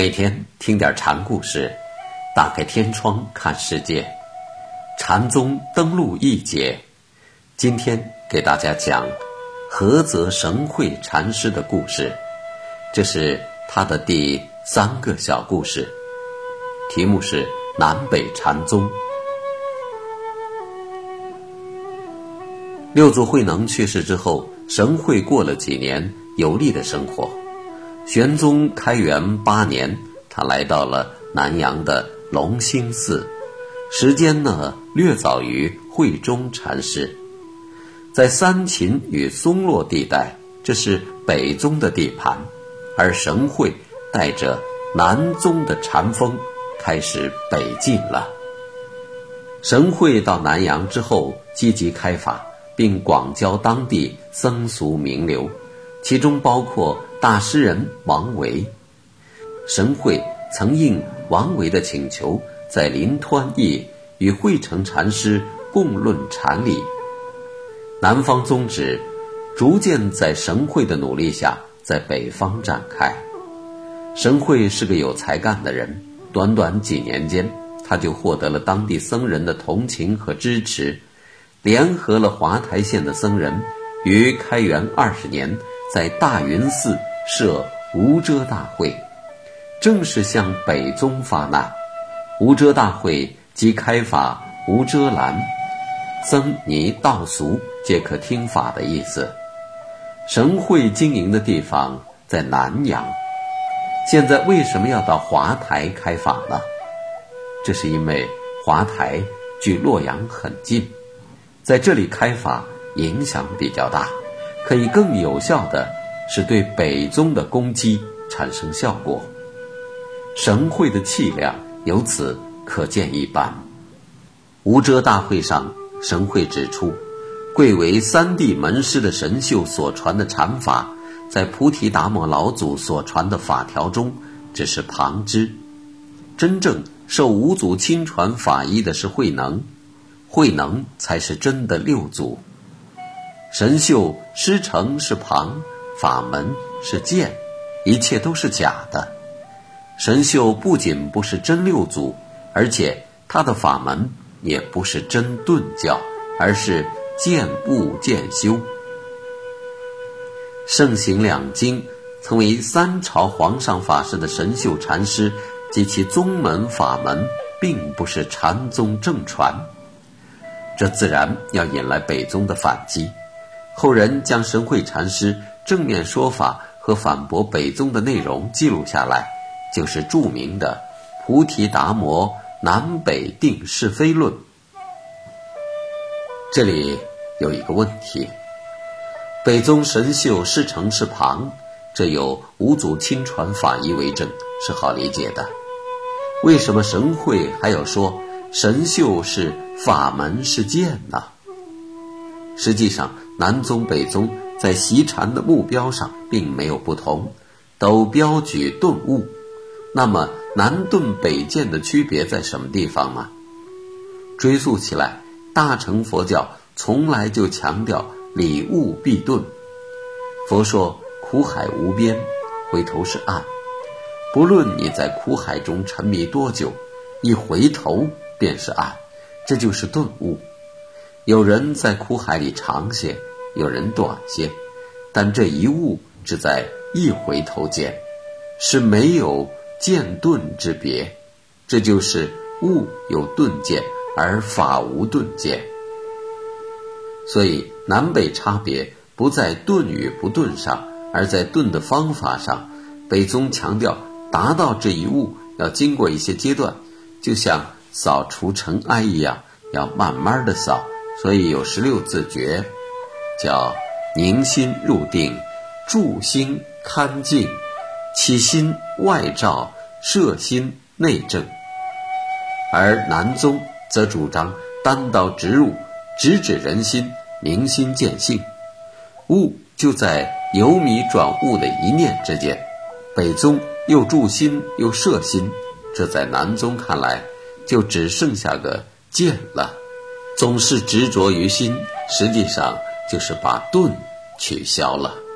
每天听点禅故事，打开天窗看世界。禅宗登陆一节，今天给大家讲菏泽神会禅师的故事。这是他的第三个小故事，题目是南北禅宗。六祖慧能去世之后，神会过了几年有利的生活。玄宗开元八年，他来到了南阳的龙兴寺，时间呢略早于慧中禅师。在三秦与松落地带，这是北宗的地盘，而神会带着南宗的禅风开始北进了。神会到南阳之后，积极开法，并广交当地僧俗名流。其中包括大诗人王维。神会曾应王维的请求，在临湍驿与慧成禅师共论禅理。南方宗旨逐渐在神会的努力下，在北方展开。神会是个有才干的人，短短几年间，他就获得了当地僧人的同情和支持，联合了华台县的僧人，于开元二十年。在大云寺设无遮大会，正是向北宗发难。无遮大会即开法无遮拦，僧尼道俗皆可听法的意思。神会经营的地方在南阳，现在为什么要到华台开法呢？这是因为华台距洛阳很近，在这里开法影响比较大。可以更有效的是对北宗的攻击产生效果，神会的气量由此可见一斑。无遮大会上，神会指出，贵为三地门师的神秀所传的禅法，在菩提达摩老祖所传的法条中只是旁支，真正受五祖亲传法医的是慧能，慧能才是真的六祖。神秀师承是旁，法门是剑，一切都是假的。神秀不仅不是真六祖，而且他的法门也不是真顿教，而是渐悟渐修。圣行两经，曾为三朝皇上法师的神秀禅师及其宗门法门，并不是禅宗正传，这自然要引来北宗的反击。后人将神会禅师正面说法和反驳北宗的内容记录下来，就是著名的《菩提达摩南北定是非论》。这里有一个问题：北宗神秀师承是旁，这有五祖亲传法医为证，是好理解的。为什么神会还要说神秀是法门是剑呢？实际上。南宗北宗在习禅的目标上并没有不同，都标举顿悟。那么南顿北渐的区别在什么地方呢？追溯起来，大乘佛教从来就强调理悟必顿。佛说苦海无边，回头是岸。不论你在苦海中沉迷多久，一回头便是岸，这就是顿悟。有人在苦海里长些。有人短些，但这一物只在一回头间，是没有渐顿之别。这就是物有顿渐，而法无顿渐。所以南北差别不在顿与不顿上，而在顿的方法上。北宗强调达到这一物要经过一些阶段，就像扫除尘埃一样，要慢慢的扫。所以有十六字诀。叫凝心入定，住心堪静，起心外照，摄心内正。而南宗则主张单刀直入，直指人心，明心见性。悟就在由迷转悟的一念之间。北宗又住心又摄心，这在南宗看来就只剩下个见了。总是执着于心，实际上。就是把盾取消了。